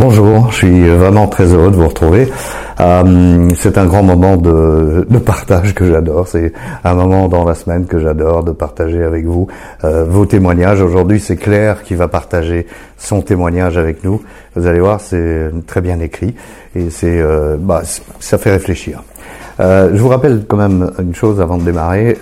Bonjour, je suis vraiment très heureux de vous retrouver. Euh, c'est un grand moment de, partage que j'adore. C'est un moment dans la semaine que j'adore de partager avec vous euh, vos témoignages. Aujourd'hui, c'est Claire qui va partager son témoignage avec nous. Vous allez voir, c'est très bien écrit et c'est, euh, bah, ça fait réfléchir. je vous rappelle quand même une chose avant de démarrer.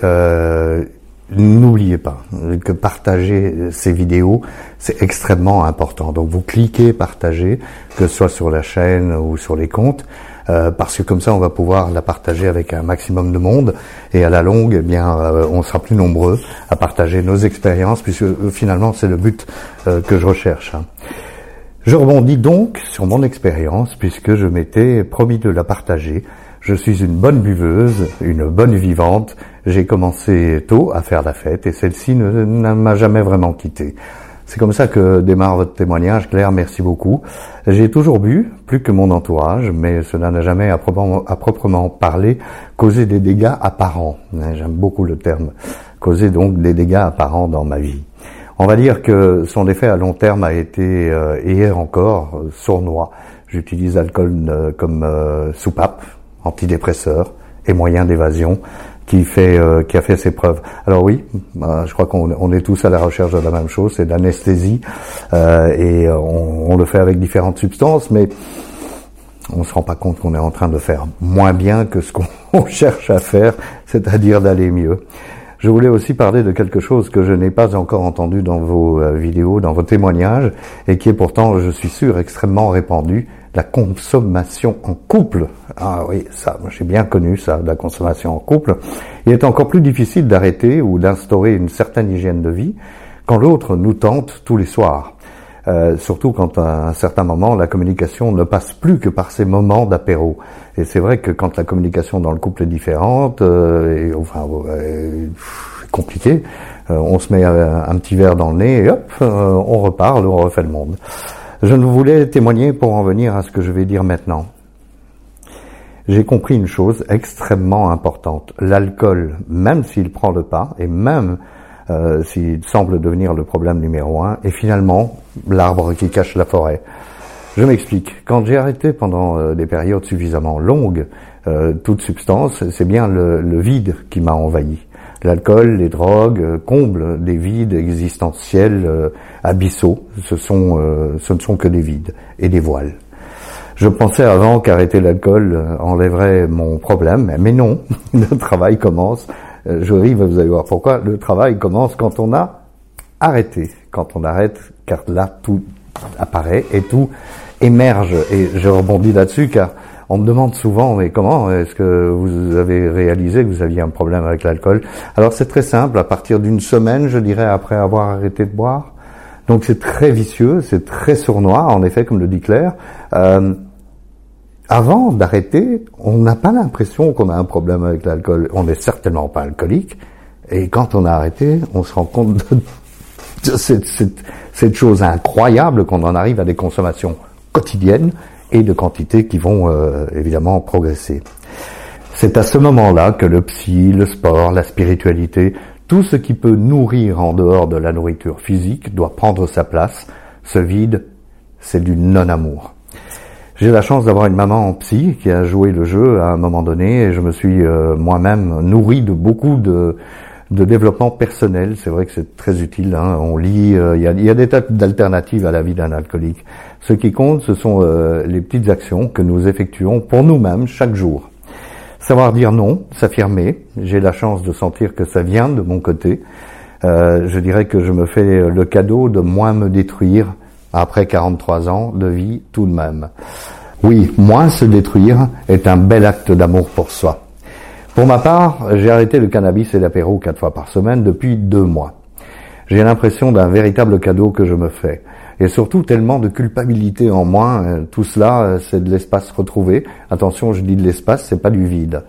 N'oubliez pas que partager ces vidéos, c'est extrêmement important. Donc vous cliquez partager, que ce soit sur la chaîne ou sur les comptes, euh, parce que comme ça on va pouvoir la partager avec un maximum de monde et à la longue, eh bien, euh, on sera plus nombreux à partager nos expériences, puisque euh, finalement c'est le but que je recherche. Hein. Je rebondis donc sur mon expérience, puisque je m'étais promis de la partager je suis une bonne buveuse, une bonne vivante. J'ai commencé tôt à faire la fête et celle-ci ne, m'a jamais vraiment quitté. C'est comme ça que démarre votre témoignage, Claire, merci beaucoup. J'ai toujours bu, plus que mon entourage, mais cela n'a jamais à proprement, parler causé des dégâts apparents. J'aime beaucoup le terme. Causé donc des dégâts apparents dans ma vie. On va dire que son effet à long terme a été, euh, hier encore, sournois. J'utilise l'alcool euh, comme euh, soupape, antidépresseur et moyen d'évasion qui fait euh, qui a fait ses preuves. Alors oui, bah, je crois qu'on on est tous à la recherche de la même chose, c'est de l'anesthésie euh, et on, on, le fait avec différentes substances, mais on se rend pas compte qu'on est en train de faire moins bien que ce qu'on cherche à faire, c'est-à-dire d'aller mieux. Je voulais aussi parler de quelque chose que je n'ai pas encore entendu dans vos euh, vidéos, dans vos témoignages, et qui est pourtant, je suis sûr, extrêmement répandu, la consommation en couple. Ah oui, ça, j'ai bien connu ça, la consommation en couple. Il est encore plus difficile d'arrêter ou d'instaurer une certaine hygiène de vie quand l'autre nous tente tous les soirs. Euh, surtout quand à un certain moment la communication ne passe plus que par ces moments d'apéro. Et c'est vrai que quand la communication dans le couple est différente, euh, euh, compliquée, euh, on se met un, petit verre dans le nez et hop, on repart, on refait le monde. Je ne voulais témoigner pour en venir à ce que je vais dire maintenant. J'ai compris une chose extrêmement importante. L'alcool, même s'il prend le pas, et même euh, s'il semble devenir le problème numéro un, est finalement l'arbre qui cache la forêt. Je m'explique. Quand j'ai arrêté pendant euh, des périodes suffisamment longues euh, toute substance, c'est bien le, le vide qui m'a envahi. L'alcool, les drogues euh, comblent des vides existentiels euh, abyssaux. Ce, sont, euh, ce ne sont que des vides et des voiles. Je pensais avant qu'arrêter l'alcool enlèverait mon problème, mais non, le travail commence. Je rive, vous allez voir pourquoi. Le travail commence quand on a arrêté, quand on arrête, car là tout apparaît et tout émerge. Et je rebondis là-dessus car on me demande souvent, mais comment est-ce que vous avez réalisé que vous aviez un problème avec l'alcool? Alors c'est très simple, à partir d'une semaine, je dirais, après avoir arrêté de boire. Donc c'est très vicieux, c'est très sournois, en effet, comme le dit Claire. Euh, avant d'arrêter, on n'a pas l'impression qu'on a un problème avec l'alcool. On n'est certainement pas alcoolique. Et quand on a arrêté, on se rend compte de, cette, cette, chose incroyable qu'on en arrive à des consommations quotidiennes et de quantités qui vont euh, évidemment progresser. C'est à ce moment-là que le psy, le sport, la spiritualité, tout ce qui peut nourrir en dehors de la nourriture physique doit prendre sa place. Ce vide, c'est du non-amour. J'ai la chance d'avoir une maman en psy qui a joué le jeu à un moment donné et je me suis euh, moi-même nourri de beaucoup de, de développement personnel. C'est vrai que c'est très utile. Hein. On lit, euh, il y, a, des tas d'alternatives à la vie d'un alcoolique. Ce qui compte, ce sont euh, les petites actions que nous effectuons pour nous-mêmes chaque jour. Savoir dire non, s'affirmer. J'ai la chance de sentir que ça vient de mon côté. Euh, je dirais que je me fais le cadeau de moins me détruire après 43 ans de vie tout de même. Oui, moins se détruire est un bel acte d'amour pour soi. Pour ma part, j'ai arrêté le cannabis et l'apéro quatre fois par semaine depuis deux mois. J'ai l'impression d'un véritable cadeau que je me fais. Et surtout tellement de culpabilité en moi. Euh, tout cela, euh, c'est de l'espace retrouvé. Attention, je dis de l'espace, c'est pas du vide.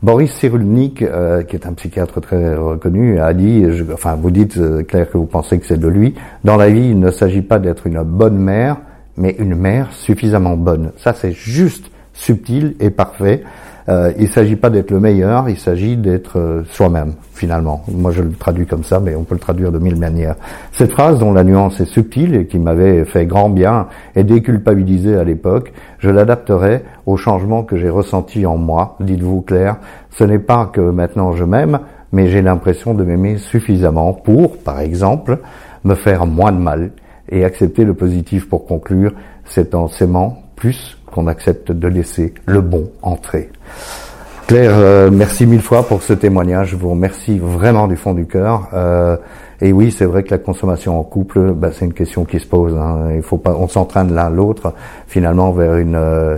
Boris Cyrulnik, euh, qui est un psychiatre très reconnu, a dit, enfin vous dites Claire que vous pensez que c'est de lui, dans la vie il ne s'agit pas d'être une bonne mère, mais une mère suffisamment bonne. Ça c'est juste subtil et parfait. Euh, il ne s'agit pas d'être le meilleur, il s'agit d'être euh, soi-même, finalement. Moi, je le traduis comme ça, mais on peut le traduire de mille manières. Cette phrase, dont la nuance est subtile et qui m'avait fait grand bien et déculpabilisé à l'époque, je l'adapterai au changement que j'ai ressenti en moi. Dites-vous clair, ce n'est pas que maintenant je m'aime, mais j'ai l'impression de m'aimer suffisamment pour, par exemple, me faire moins de mal et accepter le positif pour conclure, c'est en s'aimant plus qu'on accepte de laisser le bon entrer. Claire, euh, merci mille fois pour ce témoignage. Je vous remercie vraiment du fond du cœur. Euh, et oui, c'est vrai que la consommation en couple, bah, c'est une question qui se pose. Hein. Il faut pas, on s'entraîne l'un l'autre finalement vers une euh,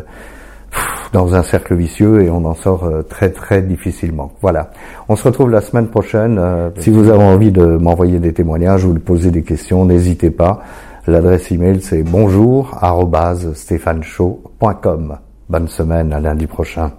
dans un cercle vicieux et on en sort très très difficilement. Voilà. On se retrouve la semaine prochaine. si vous avez envie de m'envoyer des témoignages ou de poser des questions, n'hésitez pas. L'adresse email c'est bonjour Bonne semaine à lundi prochain.